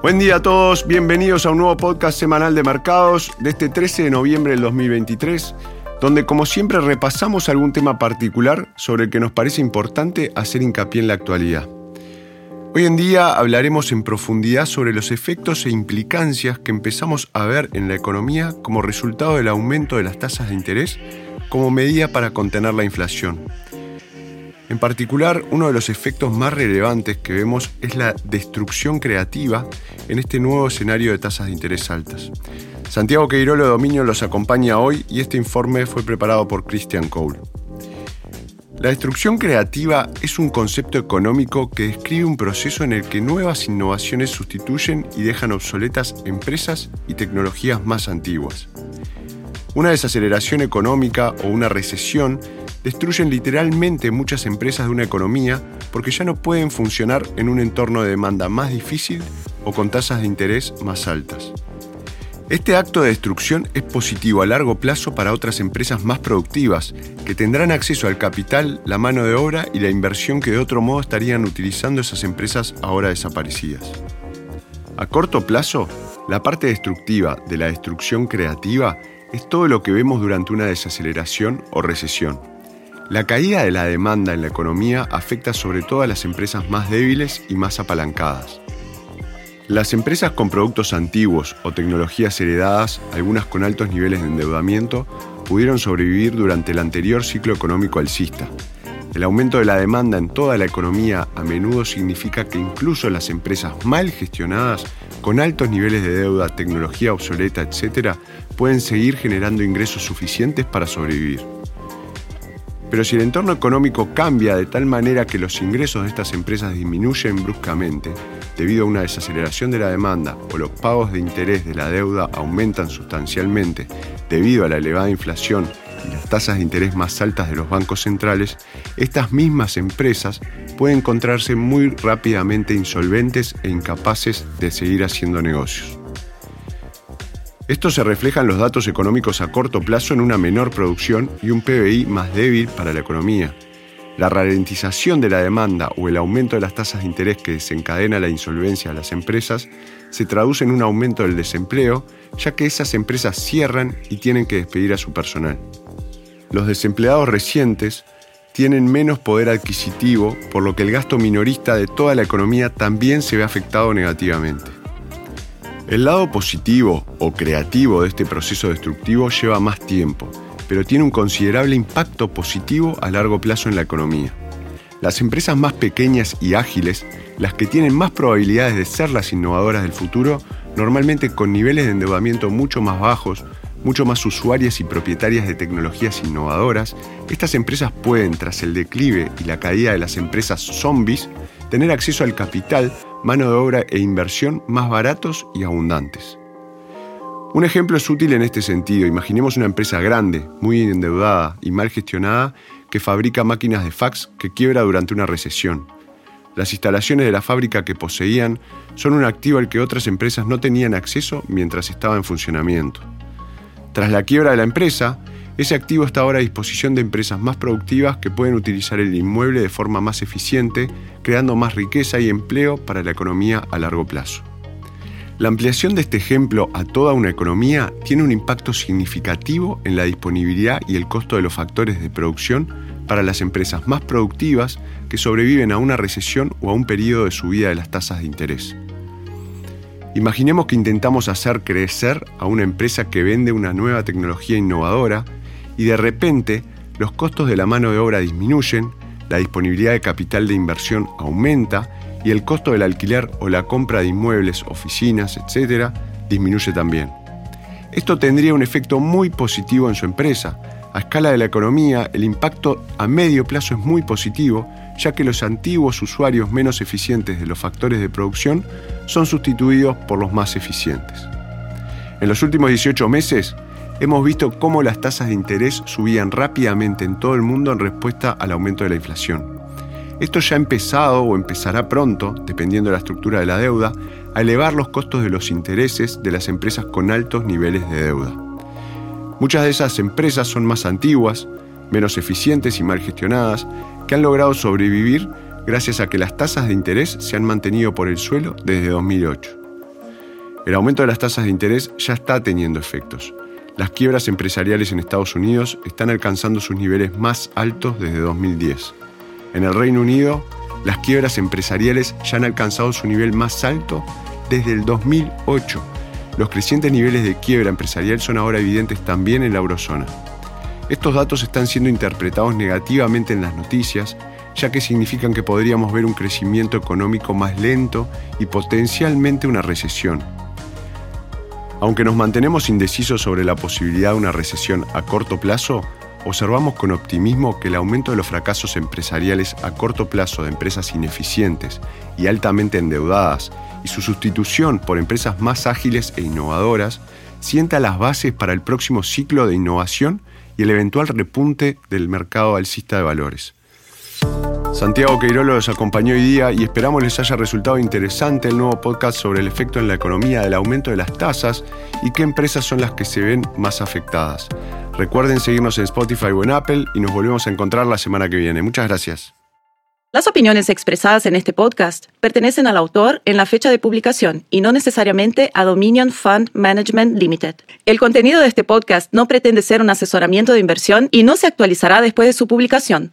Buen día a todos, bienvenidos a un nuevo podcast semanal de mercados de este 13 de noviembre del 2023, donde como siempre repasamos algún tema particular sobre el que nos parece importante hacer hincapié en la actualidad. Hoy en día hablaremos en profundidad sobre los efectos e implicancias que empezamos a ver en la economía como resultado del aumento de las tasas de interés como medida para contener la inflación. En particular, uno de los efectos más relevantes que vemos es la destrucción creativa en este nuevo escenario de tasas de interés altas. Santiago Queirolo de Dominio los acompaña hoy y este informe fue preparado por Christian Cole. La destrucción creativa es un concepto económico que describe un proceso en el que nuevas innovaciones sustituyen y dejan obsoletas empresas y tecnologías más antiguas. Una desaceleración económica o una recesión destruyen literalmente muchas empresas de una economía porque ya no pueden funcionar en un entorno de demanda más difícil o con tasas de interés más altas. Este acto de destrucción es positivo a largo plazo para otras empresas más productivas, que tendrán acceso al capital, la mano de obra y la inversión que de otro modo estarían utilizando esas empresas ahora desaparecidas. A corto plazo, la parte destructiva de la destrucción creativa es todo lo que vemos durante una desaceleración o recesión. La caída de la demanda en la economía afecta sobre todo a las empresas más débiles y más apalancadas. Las empresas con productos antiguos o tecnologías heredadas, algunas con altos niveles de endeudamiento, pudieron sobrevivir durante el anterior ciclo económico alcista. El aumento de la demanda en toda la economía a menudo significa que incluso las empresas mal gestionadas, con altos niveles de deuda, tecnología obsoleta, etc., pueden seguir generando ingresos suficientes para sobrevivir. Pero si el entorno económico cambia de tal manera que los ingresos de estas empresas disminuyen bruscamente, debido a una desaceleración de la demanda o los pagos de interés de la deuda aumentan sustancialmente debido a la elevada inflación y las tasas de interés más altas de los bancos centrales, estas mismas empresas pueden encontrarse muy rápidamente insolventes e incapaces de seguir haciendo negocios. Esto se refleja en los datos económicos a corto plazo en una menor producción y un PBI más débil para la economía. La ralentización de la demanda o el aumento de las tasas de interés que desencadena la insolvencia de las empresas se traduce en un aumento del desempleo, ya que esas empresas cierran y tienen que despedir a su personal. Los desempleados recientes tienen menos poder adquisitivo, por lo que el gasto minorista de toda la economía también se ve afectado negativamente. El lado positivo o creativo de este proceso destructivo lleva más tiempo, pero tiene un considerable impacto positivo a largo plazo en la economía. Las empresas más pequeñas y ágiles, las que tienen más probabilidades de ser las innovadoras del futuro, normalmente con niveles de endeudamiento mucho más bajos, mucho más usuarias y propietarias de tecnologías innovadoras, estas empresas pueden, tras el declive y la caída de las empresas zombies, tener acceso al capital mano de obra e inversión más baratos y abundantes. Un ejemplo es útil en este sentido. Imaginemos una empresa grande, muy endeudada y mal gestionada que fabrica máquinas de fax que quiebra durante una recesión. Las instalaciones de la fábrica que poseían son un activo al que otras empresas no tenían acceso mientras estaba en funcionamiento. Tras la quiebra de la empresa, ese activo está ahora a disposición de empresas más productivas que pueden utilizar el inmueble de forma más eficiente, creando más riqueza y empleo para la economía a largo plazo. La ampliación de este ejemplo a toda una economía tiene un impacto significativo en la disponibilidad y el costo de los factores de producción para las empresas más productivas que sobreviven a una recesión o a un periodo de subida de las tasas de interés. Imaginemos que intentamos hacer crecer a una empresa que vende una nueva tecnología innovadora y de repente los costos de la mano de obra disminuyen, la disponibilidad de capital de inversión aumenta y el costo del alquiler o la compra de inmuebles, oficinas, etc., disminuye también. Esto tendría un efecto muy positivo en su empresa. A escala de la economía, el impacto a medio plazo es muy positivo, ya que los antiguos usuarios menos eficientes de los factores de producción son sustituidos por los más eficientes. En los últimos 18 meses, hemos visto cómo las tasas de interés subían rápidamente en todo el mundo en respuesta al aumento de la inflación. Esto ya ha empezado o empezará pronto, dependiendo de la estructura de la deuda, a elevar los costos de los intereses de las empresas con altos niveles de deuda. Muchas de esas empresas son más antiguas, menos eficientes y mal gestionadas, que han logrado sobrevivir gracias a que las tasas de interés se han mantenido por el suelo desde 2008. El aumento de las tasas de interés ya está teniendo efectos. Las quiebras empresariales en Estados Unidos están alcanzando sus niveles más altos desde 2010. En el Reino Unido, las quiebras empresariales ya han alcanzado su nivel más alto desde el 2008. Los crecientes niveles de quiebra empresarial son ahora evidentes también en la eurozona. Estos datos están siendo interpretados negativamente en las noticias, ya que significan que podríamos ver un crecimiento económico más lento y potencialmente una recesión. Aunque nos mantenemos indecisos sobre la posibilidad de una recesión a corto plazo, observamos con optimismo que el aumento de los fracasos empresariales a corto plazo de empresas ineficientes y altamente endeudadas y su sustitución por empresas más ágiles e innovadoras sienta las bases para el próximo ciclo de innovación y el eventual repunte del mercado alcista de valores. Santiago Queirolo los acompañó hoy día y esperamos les haya resultado interesante el nuevo podcast sobre el efecto en la economía del aumento de las tasas y qué empresas son las que se ven más afectadas. Recuerden seguirnos en Spotify o en Apple y nos volvemos a encontrar la semana que viene. Muchas gracias. Las opiniones expresadas en este podcast pertenecen al autor en la fecha de publicación y no necesariamente a Dominion Fund Management Limited. El contenido de este podcast no pretende ser un asesoramiento de inversión y no se actualizará después de su publicación.